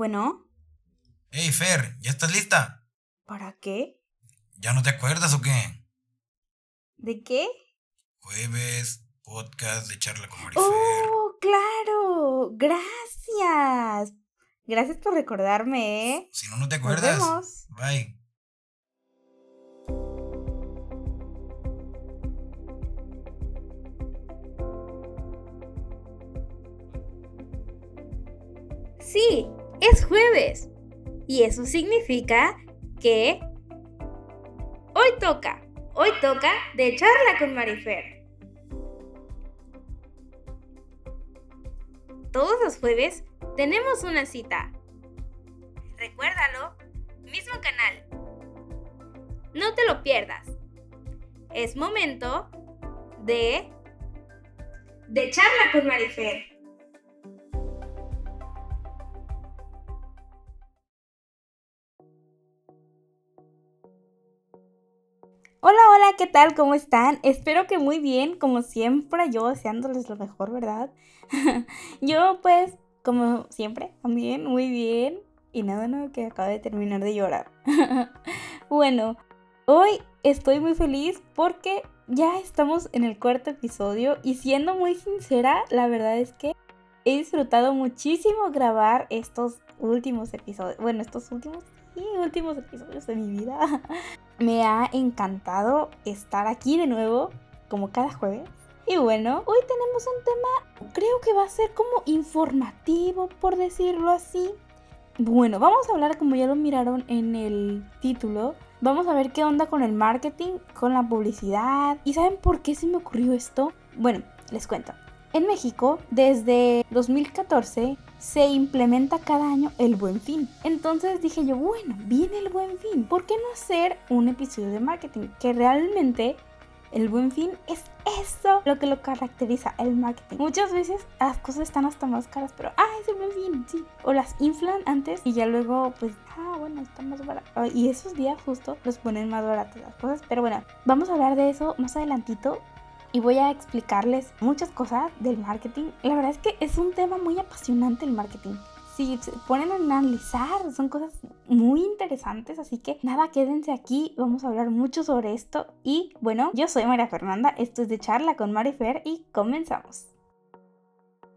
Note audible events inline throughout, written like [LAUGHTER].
Bueno, Hey, Fer, ¿ya estás lista? ¿para qué? ¿Ya no te acuerdas o qué? ¿De qué? Jueves, podcast de charla con Marifer. ¡Oh, claro! Gracias. Gracias por recordarme, ¿eh? Si no, no te Nos acuerdas. vemos. Bye. Sí, es jueves. Y eso significa que hoy toca, hoy toca de charla con Marifer. Todos los jueves tenemos una cita. Recuérdalo, mismo canal. No te lo pierdas. Es momento de de charla con Marifer. ¿Qué tal? ¿Cómo están? Espero que muy bien, como siempre, yo deseándoles lo mejor, ¿verdad? [LAUGHS] yo pues, como siempre, también muy bien. Y nada, no, que acabo de terminar de llorar. [LAUGHS] bueno, hoy estoy muy feliz porque ya estamos en el cuarto episodio y siendo muy sincera, la verdad es que he disfrutado muchísimo grabar estos últimos episodios. Bueno, estos últimos y últimos episodios de mi vida. [LAUGHS] Me ha encantado estar aquí de nuevo, como cada jueves. Y bueno, hoy tenemos un tema, creo que va a ser como informativo, por decirlo así. Bueno, vamos a hablar, como ya lo miraron en el título, vamos a ver qué onda con el marketing, con la publicidad. ¿Y saben por qué se me ocurrió esto? Bueno, les cuento. En México, desde 2014, se implementa cada año el buen fin. Entonces dije yo, bueno, viene el buen fin. ¿Por qué no hacer un episodio de marketing? Que realmente el buen fin es eso lo que lo caracteriza, el marketing. Muchas veces las cosas están hasta más caras, pero, ah, es el buen fin, sí. O las inflan antes y ya luego, pues, ah, bueno, está más barato. Y esos días justo los ponen más baratas las cosas. Pero bueno, vamos a hablar de eso más adelantito y voy a explicarles muchas cosas del marketing. La verdad es que es un tema muy apasionante el marketing. Si se ponen a analizar, son cosas muy interesantes, así que nada, quédense aquí, vamos a hablar mucho sobre esto. Y bueno, yo soy María Fernanda, esto es de charla con Marifer y comenzamos.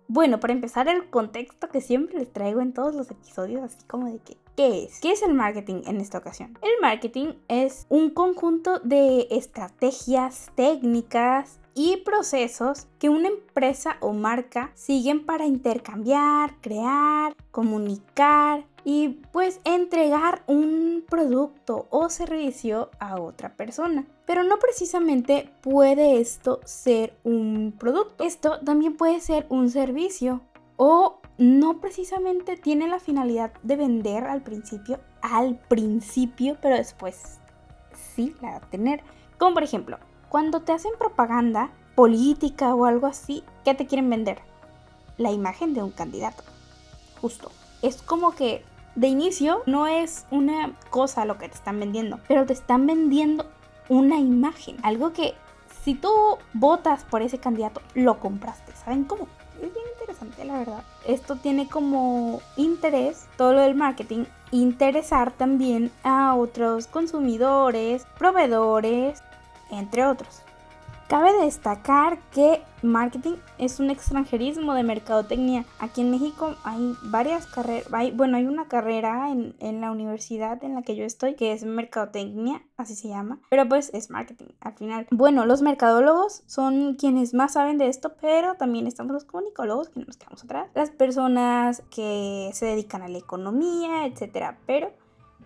Bueno, para empezar el contexto que siempre les traigo en todos los episodios, así como de que, ¿qué es? ¿Qué es el marketing en esta ocasión? El marketing es un conjunto de estrategias, técnicas y procesos que una empresa o marca siguen para intercambiar, crear, comunicar y pues entregar un producto o servicio a otra persona. Pero no precisamente puede esto ser un producto. Esto también puede ser un servicio o no precisamente tiene la finalidad de vender al principio, al principio, pero después sí la va a tener. Como por ejemplo, cuando te hacen propaganda política o algo así, ¿qué te quieren vender? La imagen de un candidato. Justo. Es como que de inicio no es una cosa lo que te están vendiendo, pero te están vendiendo una imagen. Algo que si tú votas por ese candidato, lo compraste. ¿Saben cómo? Es bien interesante, la verdad. Esto tiene como interés, todo lo del marketing, interesar también a otros consumidores, proveedores, entre otros. Cabe destacar que marketing es un extranjerismo de mercadotecnia. Aquí en México hay varias carreras, bueno, hay una carrera en, en, la universidad en la que yo estoy que es mercadotecnia, así se llama, pero pues es marketing al final. Bueno, los mercadólogos son quienes más saben de esto, pero también estamos los comunicólogos que no nos quedamos atrás, las personas que se dedican a la economía, etcétera, pero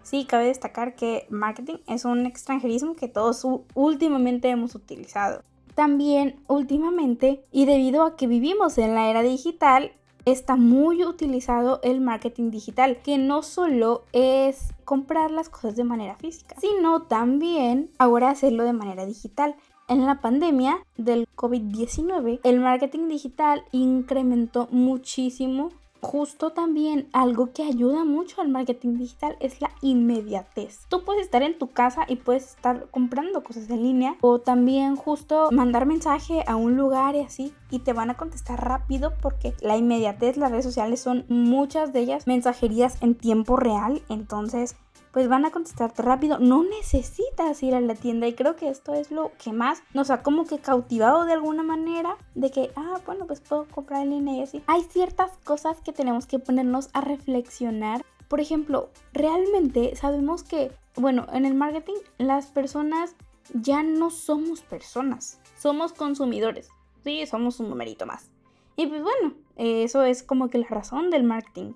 Sí, cabe destacar que marketing es un extranjerismo que todos últimamente hemos utilizado. También últimamente, y debido a que vivimos en la era digital, está muy utilizado el marketing digital, que no solo es comprar las cosas de manera física, sino también ahora hacerlo de manera digital. En la pandemia del COVID-19, el marketing digital incrementó muchísimo justo también algo que ayuda mucho al marketing digital es la inmediatez. Tú puedes estar en tu casa y puedes estar comprando cosas en línea o también justo mandar mensaje a un lugar y así y te van a contestar rápido porque la inmediatez, las redes sociales son muchas de ellas mensajerías en tiempo real, entonces pues van a contestarte rápido. No necesitas ir a la tienda y creo que esto es lo que más nos ha como que cautivado de alguna manera de que, ah, bueno, pues puedo comprar en línea y así. Hay ciertas cosas que tenemos que ponernos a reflexionar. Por ejemplo, realmente sabemos que, bueno, en el marketing las personas ya no somos personas, somos consumidores. Sí, somos un numerito más. Y pues bueno, eso es como que la razón del marketing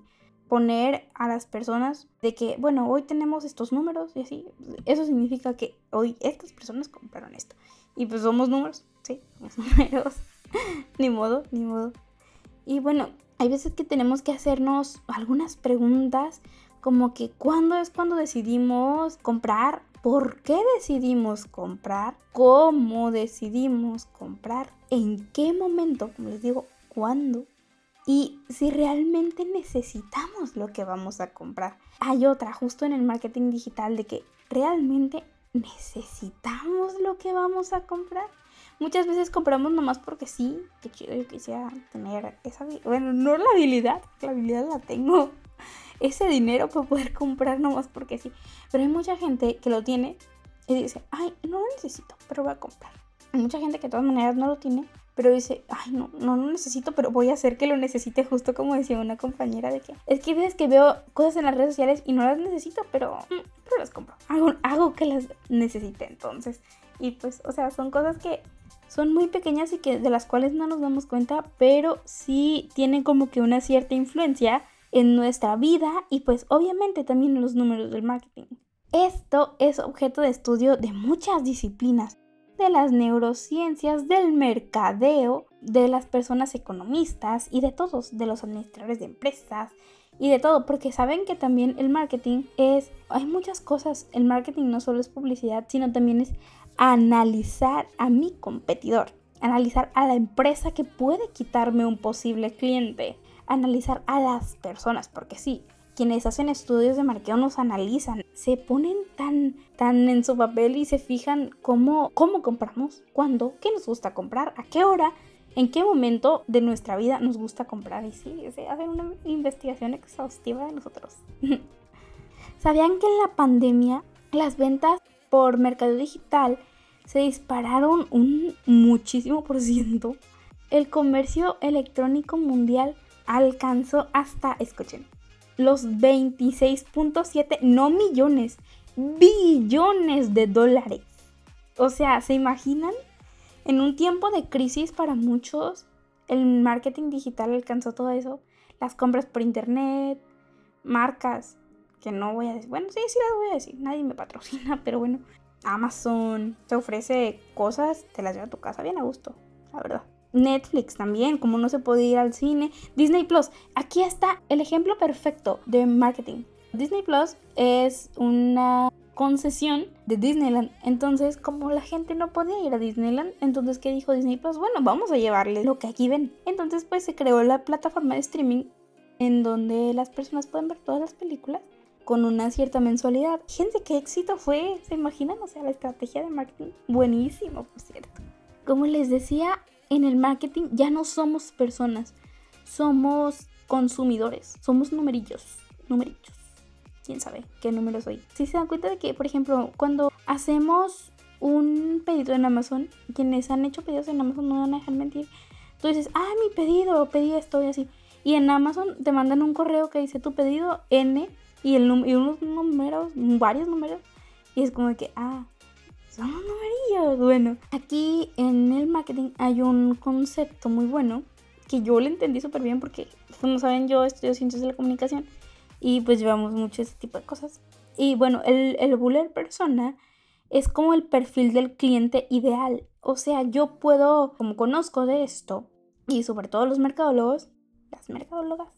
poner a las personas de que, bueno, hoy tenemos estos números y así. Eso significa que hoy estas personas compraron esto. Y pues somos números, sí, somos [LAUGHS] números. ni modo, ni modo. Y bueno, hay veces que tenemos que hacernos algunas preguntas como que cuándo es cuando decidimos comprar, por qué decidimos comprar, cómo decidimos comprar, en qué momento, como les digo, cuándo y si realmente necesitamos lo que vamos a comprar. Hay otra justo en el marketing digital de que realmente necesitamos lo que vamos a comprar. Muchas veces compramos nomás porque sí, que chido, yo quisiera tener esa, bueno, no la habilidad, la habilidad la tengo, [LAUGHS] ese dinero para poder comprar nomás porque sí. Pero hay mucha gente que lo tiene y dice, ay, no lo necesito, pero voy a comprar. Hay mucha gente que de todas maneras no lo tiene pero dice, ay, no, no lo necesito, pero voy a hacer que lo necesite justo como decía una compañera de que es que ves que veo cosas en las redes sociales y no las necesito, pero, mm, pero las compro. Hago, hago que las necesite entonces. Y pues, o sea, son cosas que son muy pequeñas y que de las cuales no nos damos cuenta, pero sí tienen como que una cierta influencia en nuestra vida y pues obviamente también en los números del marketing. Esto es objeto de estudio de muchas disciplinas de las neurociencias, del mercadeo, de las personas economistas y de todos, de los administradores de empresas y de todo, porque saben que también el marketing es, hay muchas cosas, el marketing no solo es publicidad, sino también es analizar a mi competidor, analizar a la empresa que puede quitarme un posible cliente, analizar a las personas, porque sí, quienes hacen estudios de marketing nos analizan, se ponen tan, tan en su papel y se fijan cómo, cómo compramos, cuándo, qué nos gusta comprar, a qué hora, en qué momento de nuestra vida nos gusta comprar. Y sí, se hacen una investigación exhaustiva de nosotros. [LAUGHS] ¿Sabían que en la pandemia las ventas por mercado digital se dispararon un muchísimo por ciento? El comercio electrónico mundial alcanzó hasta, escuchen, los 26.7, no millones, billones de dólares. O sea, ¿se imaginan? En un tiempo de crisis para muchos, el marketing digital alcanzó todo eso. Las compras por internet, marcas, que no voy a decir, bueno, sí, sí las voy a decir, nadie me patrocina, [LAUGHS] pero bueno, Amazon te ofrece cosas, te las lleva a tu casa bien a gusto, la verdad. Netflix también, como no se puede ir al cine. Disney Plus, aquí está el ejemplo perfecto de marketing. Disney Plus es una concesión de Disneyland. Entonces, como la gente no podía ir a Disneyland, entonces, ¿qué dijo Disney Plus? Bueno, vamos a llevarles lo que aquí ven. Entonces, pues se creó la plataforma de streaming en donde las personas pueden ver todas las películas con una cierta mensualidad. Gente, qué éxito fue. ¿Se imaginan? O sea, la estrategia de marketing. Buenísimo, por cierto. Como les decía, en el marketing ya no somos personas, somos consumidores, somos numerillos, numerillos. ¿Quién sabe qué número soy? Si se dan cuenta de que, por ejemplo, cuando hacemos un pedido en Amazon, quienes han hecho pedidos en Amazon no van a dejar mentir. Tú dices, ah, mi pedido, pedí esto y así. Y en Amazon te mandan un correo que dice tu pedido N y, el y unos números, varios números. Y es como que, ah, son amarillos. Bueno, aquí en el marketing hay un concepto muy bueno que yo le entendí súper bien porque, como saben, yo estudio ciencias de la comunicación y pues llevamos mucho ese tipo de cosas. Y bueno, el, el buller persona es como el perfil del cliente ideal. O sea, yo puedo, como conozco de esto, y sobre todo los mercadólogos, las mercadólogas,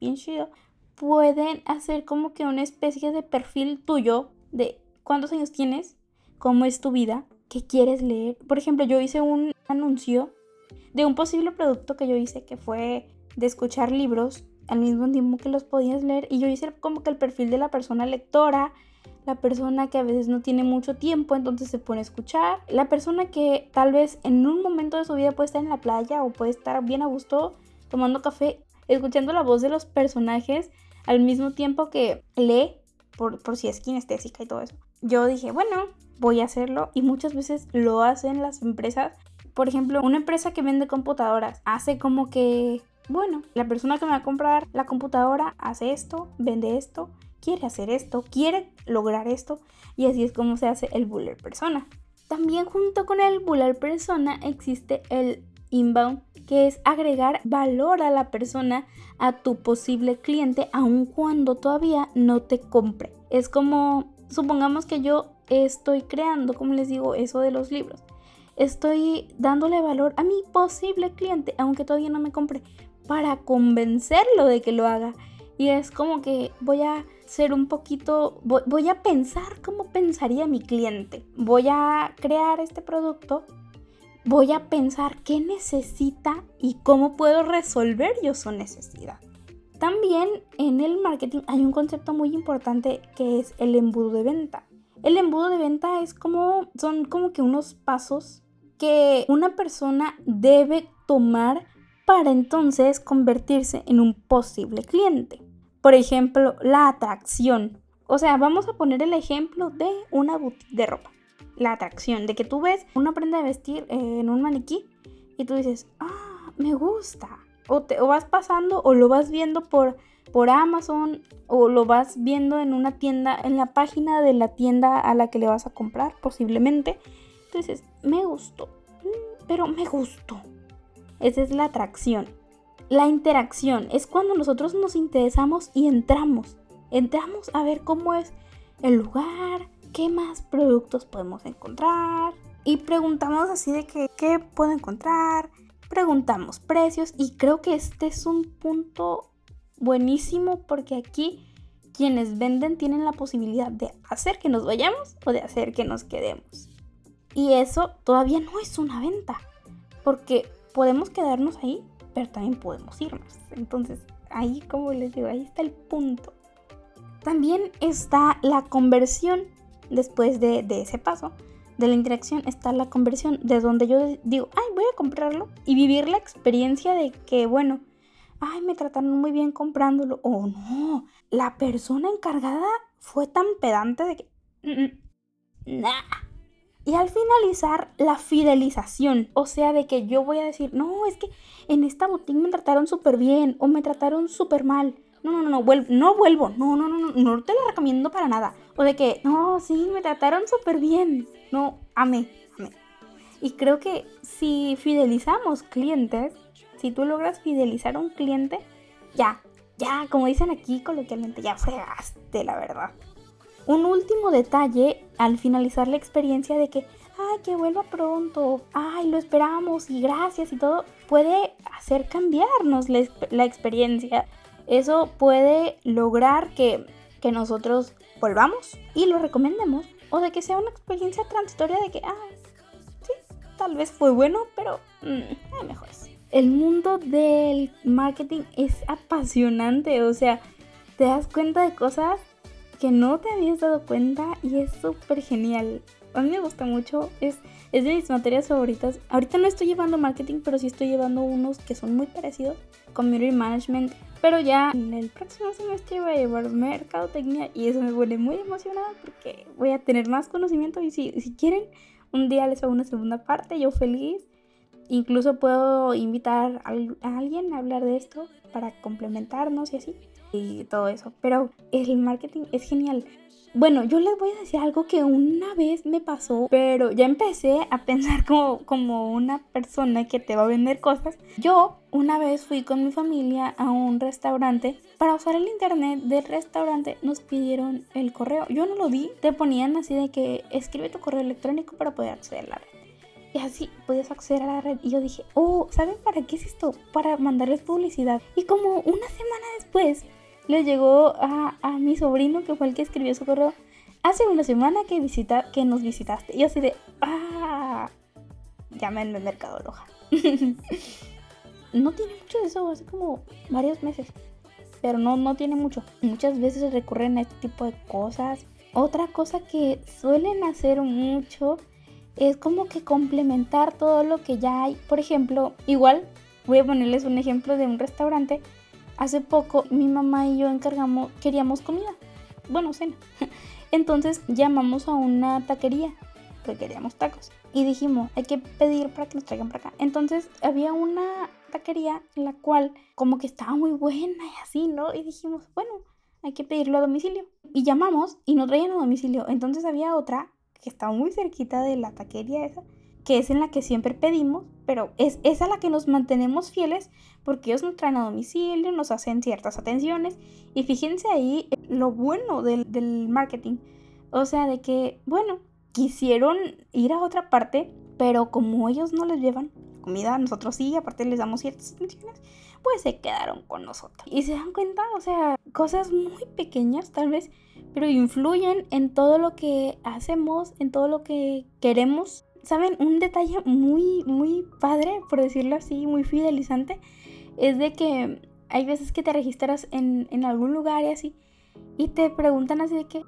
bien chido, pueden hacer como que una especie de perfil tuyo de cuántos años tienes, cómo es tu vida, qué quieres leer. Por ejemplo, yo hice un anuncio de un posible producto que yo hice que fue de escuchar libros al mismo tiempo que los podías leer. Y yo hice como que el perfil de la persona lectora, la persona que a veces no tiene mucho tiempo, entonces se pone a escuchar, la persona que tal vez en un momento de su vida puede estar en la playa o puede estar bien a gusto tomando café, escuchando la voz de los personajes al mismo tiempo que lee, por, por si es kinestésica y todo eso. Yo dije, bueno, voy a hacerlo y muchas veces lo hacen las empresas. Por ejemplo, una empresa que vende computadoras hace como que, bueno, la persona que me va a comprar la computadora hace esto, vende esto quiere hacer esto, quiere lograr esto y así es como se hace el buller persona. También junto con el buller persona existe el inbound, que es agregar valor a la persona, a tu posible cliente, aun cuando todavía no te compre. Es como, supongamos que yo estoy creando, como les digo, eso de los libros. Estoy dándole valor a mi posible cliente, aunque todavía no me compre, para convencerlo de que lo haga. Y es como que voy a ser un poquito, voy, a pensar cómo pensaría mi cliente. Voy a crear este producto, voy a pensar qué necesita y cómo puedo resolver yo su necesidad. También en el marketing hay un concepto muy importante que es el embudo de venta. El embudo de venta es como, son como que unos pasos que una persona debe tomar para entonces convertirse en un posible cliente. Por ejemplo, la atracción. O sea, vamos a poner el ejemplo de una boutique de ropa. La atracción, de que tú ves una prenda de vestir en un maniquí y tú dices, ah, me gusta. O, te, vas pasando o lo vas viendo por, por Amazon o lo vas viendo en una tienda, en la página de la tienda a la que le vas a comprar, posiblemente. Entonces, me gustó, mm, pero me gustó. Esa es la atracción. La interacción es cuando nosotros nos interesamos y entramos. Entramos a ver cómo es el lugar, qué más productos podemos encontrar. Y preguntamos así de que, qué puedo encontrar. Preguntamos precios y creo que este es un punto buenísimo porque aquí quienes venden tienen la posibilidad de hacer que nos vayamos o de hacer que nos quedemos. Y eso todavía no es una venta, porque podemos quedarnos ahí pero también podemos irnos. Entonces, ahí, como les digo, ahí está el punto. También está la conversión después de, ese paso. De la interacción está la conversión, de donde yo digo, ay, voy a comprarlo y vivir la experiencia de que, bueno, ay, me trataron muy bien comprándolo. O no, la persona encargada fue tan pedante de que, mm, mm, nah, y al finalizar, la fidelización. O sea, de que yo voy a decir, no, es que en esta boutique me trataron súper bien o me trataron súper mal. No, no, no, no, vuelvo, no vuelvo. No, no, no, no, no te lo recomiendo para nada. O de que, no, sí, me trataron súper bien. No, amé, amé. Y creo que si fidelizamos clientes, si tú logras fidelizar a un cliente, ya, ya, como dicen aquí coloquialmente, ya fregaste, la verdad. Un último detalle al finalizar la experiencia de que, ay, que vuelva pronto, ay, lo esperamos y gracias y todo, puede hacer cambiarnos la, experiencia. Eso puede lograr que, que nosotros volvamos y lo recomendemos o de que sea una experiencia transitoria de que, ah, sí, tal vez fue bueno, pero mm, hay mejores. El mundo del marketing es apasionante, o sea, te das cuenta de cosas que no te habías dado cuenta y es súper genial. A mí me gusta mucho, es, es de mis materias favoritas. Ahorita no estoy llevando marketing, pero sí estoy llevando unos que son muy parecidos, community management. Pero ya en el próximo semestre voy a llevar mercadotecnia y eso me pone muy emocionada porque voy a tener más conocimiento y si, si quieren, un día les hago una segunda parte, yo feliz. Incluso puedo invitar a alguien a hablar de esto para complementarnos y así y todo eso. Pero el marketing es genial. Bueno, yo les voy a decir algo que una vez me pasó, pero ya empecé a pensar [LAUGHS] como, como una persona que te va a vender cosas. Yo una vez fui con mi familia a un restaurante. Para usar el internet del restaurante nos pidieron el correo. Yo no lo di. Te ponían así de que escribe tu correo electrónico para poder acceder a la red. Y así puedes acceder a la red. Y yo dije, oh, ¿saben para qué es esto? Para mandarles publicidad. Y como una semana después le llegó a, mi sobrino, que fue el que escribió su correo, hace una semana que, visita, que nos visitaste. Y así de, ah, llámenme Mercado Loja. [LAUGHS] no tiene mucho de eso, hace como varios meses. pero no, no tiene mucho. Muchas veces recurren a este tipo de cosas. Otra cosa que suelen hacer mucho es como que complementar todo lo que ya hay. Por ejemplo, igual voy a ponerles un ejemplo de un restaurante. Hace poco mi mamá y yo encargamos, queríamos comida. Bueno, cena. [LAUGHS] Entonces llamamos a una taquería, porque queríamos tacos. Y dijimos, hay que pedir para que nos traigan para acá. Entonces había una taquería en la cual como que estaba muy buena y así, ¿no? Y dijimos, bueno, hay que pedirlo a domicilio. Y llamamos y nos traían a domicilio. Entonces había otra que estaba muy cerquita de la taquería esa, que es en la que siempre pedimos, pero es esa la que nos mantenemos fieles porque ellos nos traen a domicilio, nos hacen ciertas atenciones y fíjense ahí lo bueno del, del marketing. O sea, de que, bueno, quisieron ir a otra parte, pero como ellos no les llevan comida, nosotros sí, aparte les damos ciertas atenciones, pues se quedaron con nosotros. Y se dan cuenta, o sea, cosas muy pequeñas tal vez, pero influyen en todo lo que hacemos, en todo lo que queremos. ¿Saben? Un detalle muy, muy padre, por decirlo así, muy fidelizante, es de que hay veces que te registras en, en algún lugar y así, y te preguntan así de que,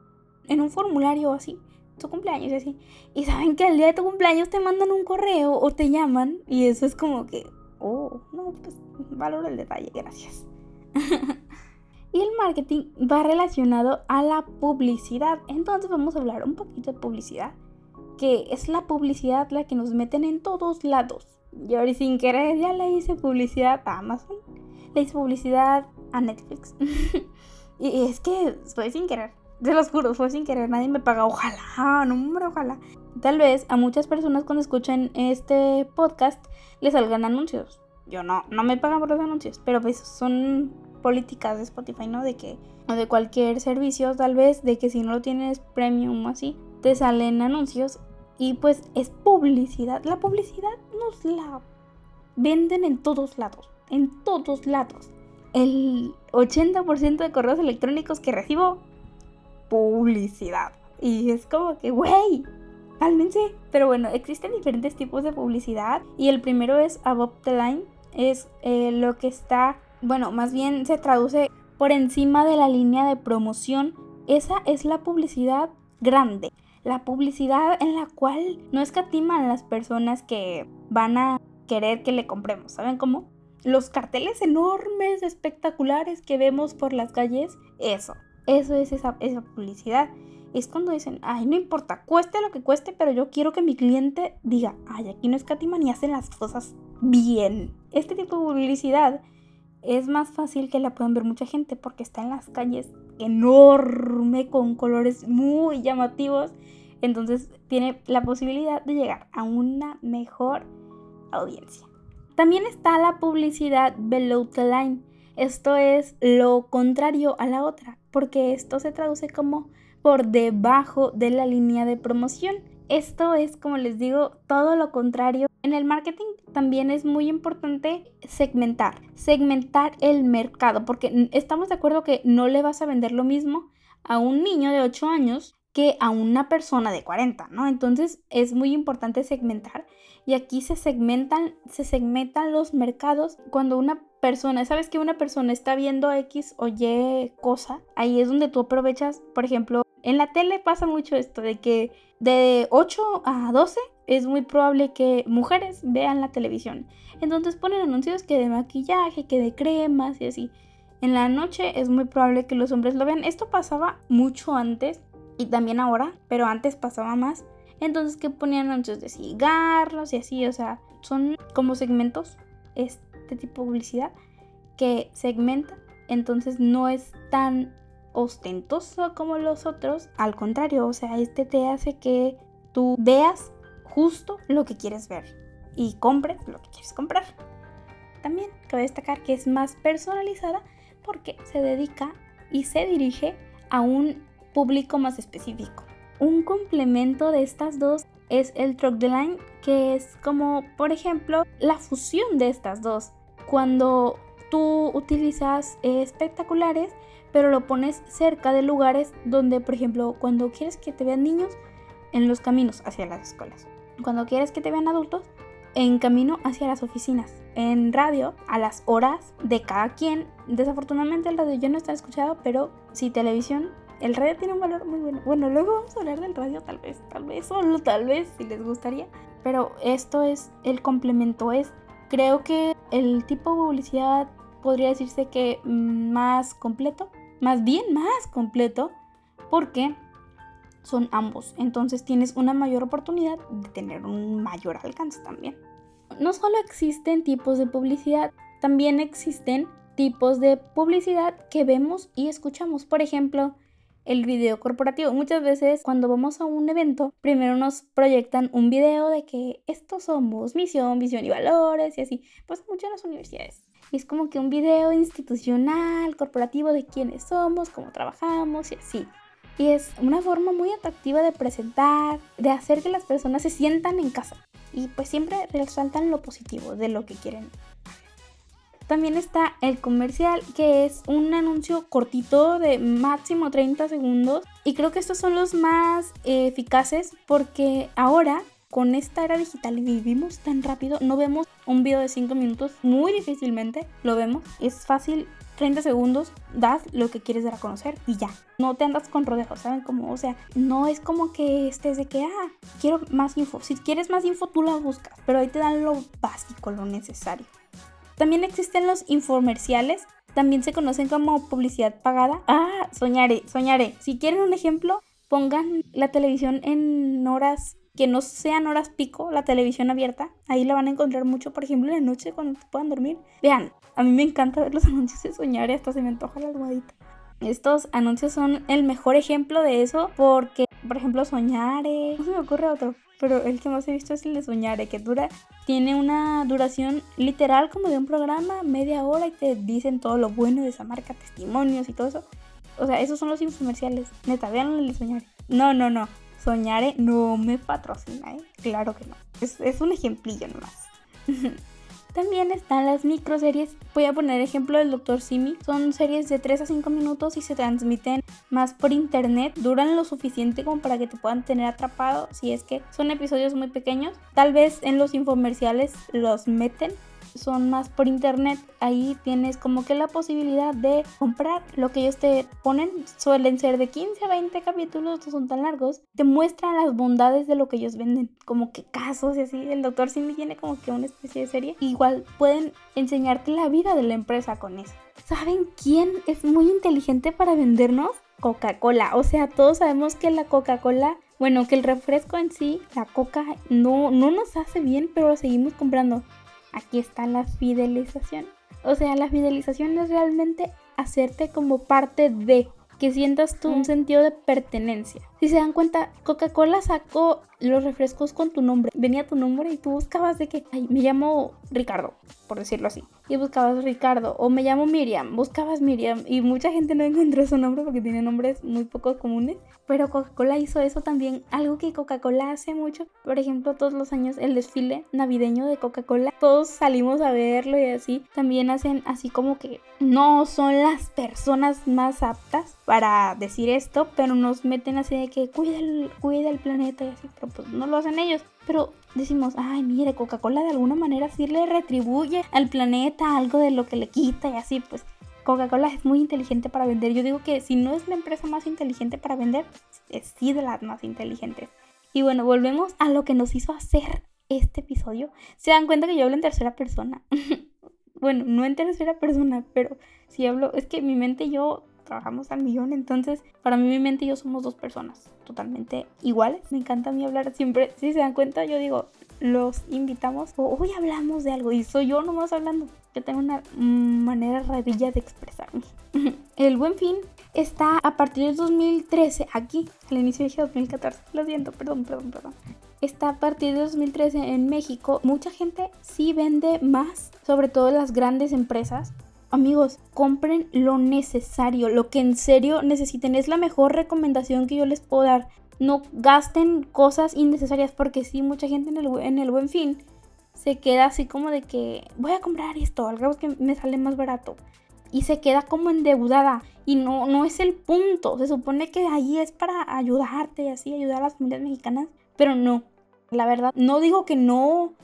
en un formulario así, tu cumpleaños y así. Y saben que al día de tu cumpleaños te mandan un correo o te llaman y eso es como que, oh, no, pues valoro el detalle, gracias. [LAUGHS] y el marketing va relacionado a la publicidad. Entonces vamos a hablar un poquito de publicidad, que es la publicidad la que nos meten en todos lados. Yo ahora sin querer ya le hice publicidad a Amazon, le hice publicidad a Netflix. [LAUGHS] y es que fue sin querer. [LAUGHS] Se los juro, fue sin querer, nadie me paga. Ojalá, [LAUGHS] no, hombre, ojalá. Tal vez a muchas personas cuando escuchan este podcast les salgan anuncios. Yo no, no me pagan por los anuncios, pero pues son políticas de Spotify, ¿no? De que, o de cualquier servicio, tal vez, de que si no lo tienes premium o así, te salen anuncios y pues es publicidad. La publicidad nos la venden en todos lados, en todos lados. El 80% de correos electrónicos que recibo publicidad. Y es como que, güey, cálmense. Pero bueno, existen diferentes tipos de publicidad. Y el primero es above the line. Es eh, lo que está, bueno, más bien se traduce por encima de la línea de promoción. Esa es la publicidad grande. La publicidad en la cual no escatiman las personas que van a querer que le compremos. ¿Saben cómo? Los carteles enormes, espectaculares que vemos por las calles. Eso. Eso es esa, publicidad. Es cuando dicen, ay, no importa, cueste lo que cueste, pero yo quiero que mi cliente diga, ay, aquí no escatiman y hacen las cosas bien. Este tipo de publicidad es más fácil que la puedan ver mucha gente porque está en las calles enorme con colores muy llamativos. Entonces tiene la posibilidad de llegar a una mejor audiencia. También está la publicidad below the line. Esto es lo contrario a la otra porque esto se traduce como por debajo de la línea de promoción. Esto es, como les digo, todo lo contrario. En el marketing también es muy importante segmentar, segmentar el mercado, porque estamos de acuerdo que no le vas a vender lo mismo a un niño de 8 años que a una persona de 40, ¿no? Entonces es muy importante segmentar y aquí se segmentan, se segmentan los mercados cuando una persona, sabes que una persona está viendo X o Y cosa, ahí es donde tú aprovechas, por ejemplo, en la tele pasa mucho esto de que de 8 a 12 es muy probable que mujeres vean la televisión. Entonces ponen anuncios que de maquillaje, que de cremas y así. En la noche es muy probable que los hombres lo vean. Esto pasaba mucho antes y también ahora, pero antes pasaba más. Entonces que ponían anuncios de cigarros y así, o sea, son como segmentos este tipo de publicidad que segmenta, entonces no es tan ostentoso como los otros, al contrario, o sea, este te hace que tú veas justo lo que quieres ver y compres lo que quieres comprar. También cabe destacar que es más personalizada porque se dedica y se dirige a un público más específico. Un complemento de estas dos es el truck the line, que es como, por ejemplo, la fusión de estas dos. Cuando tú utilizas espectaculares, pero lo pones cerca de lugares donde, por ejemplo, cuando quieres que te vean niños, en los caminos hacia las escuelas. Cuando quieres que te vean adultos, en camino hacia las oficinas. en radio a las horas de cada quien. Desafortunadamente el radio ya no está escuchado, pero sí televisión. El radio tiene un valor muy bueno. Bueno, luego vamos a hablar del radio tal vez, tal vez, solo tal vez, si les gustaría. Pero esto es el complemento, es creo que el tipo de publicidad podría decirse que más completo, más bien más completo, porque son ambos. Entonces tienes una mayor oportunidad de tener un mayor alcance también. No solo existen tipos de publicidad, también existen tipos de publicidad que vemos y escuchamos. Por ejemplo, el video corporativo. Muchas veces cuando vamos a un evento, primero nos proyectan un video de que estos somos misión, visión y valores y así. Pues mucho en las universidades. Y es como que un video institucional, corporativo de quiénes somos, cómo trabajamos y así. Y es una forma muy atractiva de presentar, de hacer que las personas se sientan en casa. Y pues siempre resaltan lo positivo de lo que quieren. También está el comercial, que es un anuncio cortito de máximo 30 segundos. Y creo que estos son los más eficaces porque ahora con esta era digital y vivimos tan rápido, no vemos un video de 5 minutos, muy difícilmente lo vemos. Es fácil 30 segundos, das lo que quieres dar a conocer y ya. No te andas con rodeos, ¿saben? Como, o sea, no es como que estés de que, ah, quiero más info. Si quieres más info, tú la buscas, pero ahí te dan lo básico, lo necesario. También existen los infomerciales, también se conocen como publicidad pagada. Ah, soñaré, soñaré. Si quieren un ejemplo, pongan la televisión en horas que no sean horas pico, la televisión abierta. Ahí la van a encontrar mucho, por ejemplo, en la noche cuando puedan dormir. Vean, a mí me encanta ver los [LAUGHS] anuncios de soñar hasta se me antoja la almohadita. Estos anuncios son el mejor ejemplo de eso porque, por ejemplo, Soñare, no se me ocurre otro, pero el que más he visto es el de Soñare, que dura, tiene una duración literal como de un programa, media hora y te dicen todo lo bueno de esa marca, testimonios y todo eso. O sea, esos son los infomerciales. Neta, vean el de Soñare. No, no, no. Soñare no me patrocina, ¿eh? Claro que no. Es, es un ejemplillo nomás. [LAUGHS] También están las microseries. Voy a poner ejemplo del Dr. Simi. Son series de 3 a 5 minutos y se transmiten más por internet. Duran lo suficiente como para que te puedan tener atrapado. Si es que son episodios muy pequeños. Tal vez en los infomerciales los meten son más por internet, ahí tienes como que la posibilidad de comprar lo que ellos te ponen. Suelen ser de 15 a 20 capítulos, no son tan largos. Te muestran las bondades de lo que ellos venden, como que casos y así. El doctor Simi tiene como que una especie de serie. Igual pueden enseñarte la vida de la empresa con eso. ¿Saben quién es muy inteligente para vendernos? Coca-Cola. O sea, todos sabemos que la Coca-Cola bueno, que el refresco en sí, la coca, no, no nos hace bien, pero lo seguimos comprando aquí está la fidelización. O sea, la fidelización es realmente hacerte como parte de, que sientas tú un sentido de pertenencia. Si se dan cuenta, Coca-Cola sacó los refrescos con tu nombre. Venía tu nombre y tú buscabas de que, ay, me llamo Ricardo, por decirlo así. Y buscabas Ricardo. O me llamo Miriam, buscabas Miriam. Y mucha gente no encontró su nombre porque tiene nombres muy poco comunes. Pero Coca-Cola hizo eso también. Algo que Coca-Cola hace mucho. Por ejemplo, todos los años el desfile navideño de Coca-Cola. Todos salimos a verlo y así. También hacen así como que no son las personas más aptas para decir esto. Pero nos meten así de que cuida el, cuida el planeta y así, pero pues no lo hacen ellos. Pero decimos, ay, mire, Coca-Cola de alguna manera sí le retribuye al planeta algo de lo que le quita y así, pues Coca-Cola es muy inteligente para vender. Yo digo que si no es la empresa más inteligente para vender, es sí de las más inteligentes. Y bueno, volvemos a lo que nos hizo hacer este episodio. Se dan cuenta que yo hablo en tercera persona. [LAUGHS] bueno, no en tercera persona, pero si hablo, es que mi mente yo trabajamos al millón, entonces para mí mi mente y yo somos dos personas totalmente iguales. Me encanta a mí hablar siempre, si se dan cuenta, yo digo, los invitamos o hoy hablamos de algo y soy yo nomás hablando. Yo tengo una manera rarilla de expresarme. [LAUGHS] El buen fin está a partir del 2013 aquí, al inicio de 2014. Lo siento, perdón, perdón, perdón. Está a partir de 2013 en México. Mucha gente sí vende más, sobre todo las grandes empresas, amigos, compren lo necesario, lo que en serio necesiten. Es la mejor recomendación que yo les puedo dar. No gasten cosas innecesarias porque sí, mucha gente en el, en el buen fin se queda así como de que voy a comprar esto, algo que me sale más barato. Y se queda como endeudada. Y no, no es el punto. Se supone que ahí es para ayudarte y así, ayudar a las familias mexicanas. Pero no. La verdad, no digo que no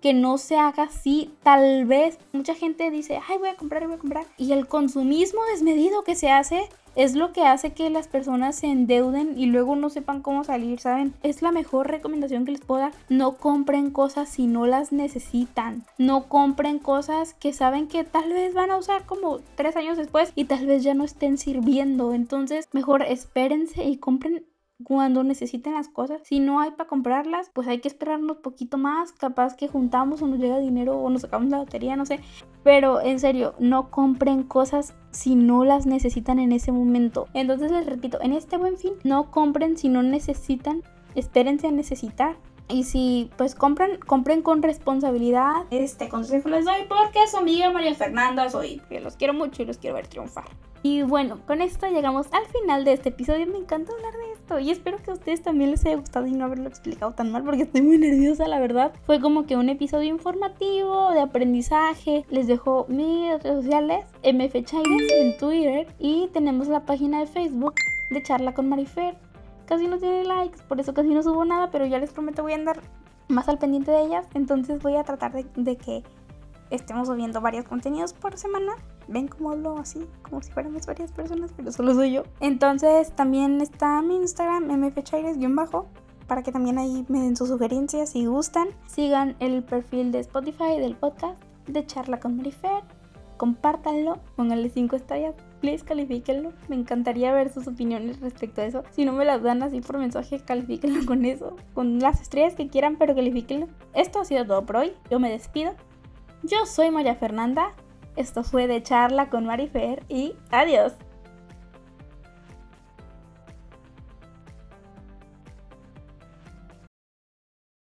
que no se haga así. Tal vez mucha gente dice, ay, voy a comprar, voy a comprar. Y el consumismo desmedido que se hace es lo que hace que las personas se endeuden y luego no sepan cómo salir, ¿saben? Es la mejor recomendación que les puedo dar. No compren cosas si no las necesitan. No compren cosas que saben que tal vez van a usar como tres años después y tal vez ya no estén sirviendo. Entonces, mejor espérense y compren cuando necesiten las cosas. Si no hay para comprarlas, pues hay que esperarnos poquito más. Capaz que juntamos o nos llega dinero o nos sacamos la lotería, no sé. Pero en serio, no compren cosas si no las necesitan en ese momento. Entonces les repito, en este buen fin, no compren si no necesitan. Espérense a necesitar. Y si pues compran, compren con responsabilidad. Este consejo les doy porque su amiga María Fernanda soy. Que los quiero mucho y los quiero ver triunfar. Y bueno, con esto llegamos al final de este episodio. Me encanta hablar de esto y espero que a ustedes también les haya gustado y no haberlo explicado tan mal porque estoy muy nerviosa, la verdad. Fue como que un episodio informativo, de aprendizaje. Les dejo mis redes sociales, mfchaires en Twitter y tenemos la página de Facebook de charla con Marifer. Casi no tiene likes, por eso casi no subo nada, pero ya les prometo voy a andar más al pendiente de ellas. Entonces voy a tratar de, que estemos subiendo varios contenidos por semana. Ven cómo hablo así, como si fuéramos varias personas, pero solo soy yo. Entonces también está mi Instagram, mfchaires-bajo, para que también ahí me den sus sugerencias si gustan. Sigan el perfil de Spotify del podcast de Charla con Marifer. Compártanlo, pónganle 5 estrellas, please califíquenlo. Me encantaría ver sus opiniones respecto a eso. Si no me las dan así por mensaje, califíquenlo con eso, con las estrellas que quieran, pero califíquenlo. Esto ha sido todo por hoy. Yo me despido. Yo soy María Fernanda. Esto fue de charla con Marifer y adiós.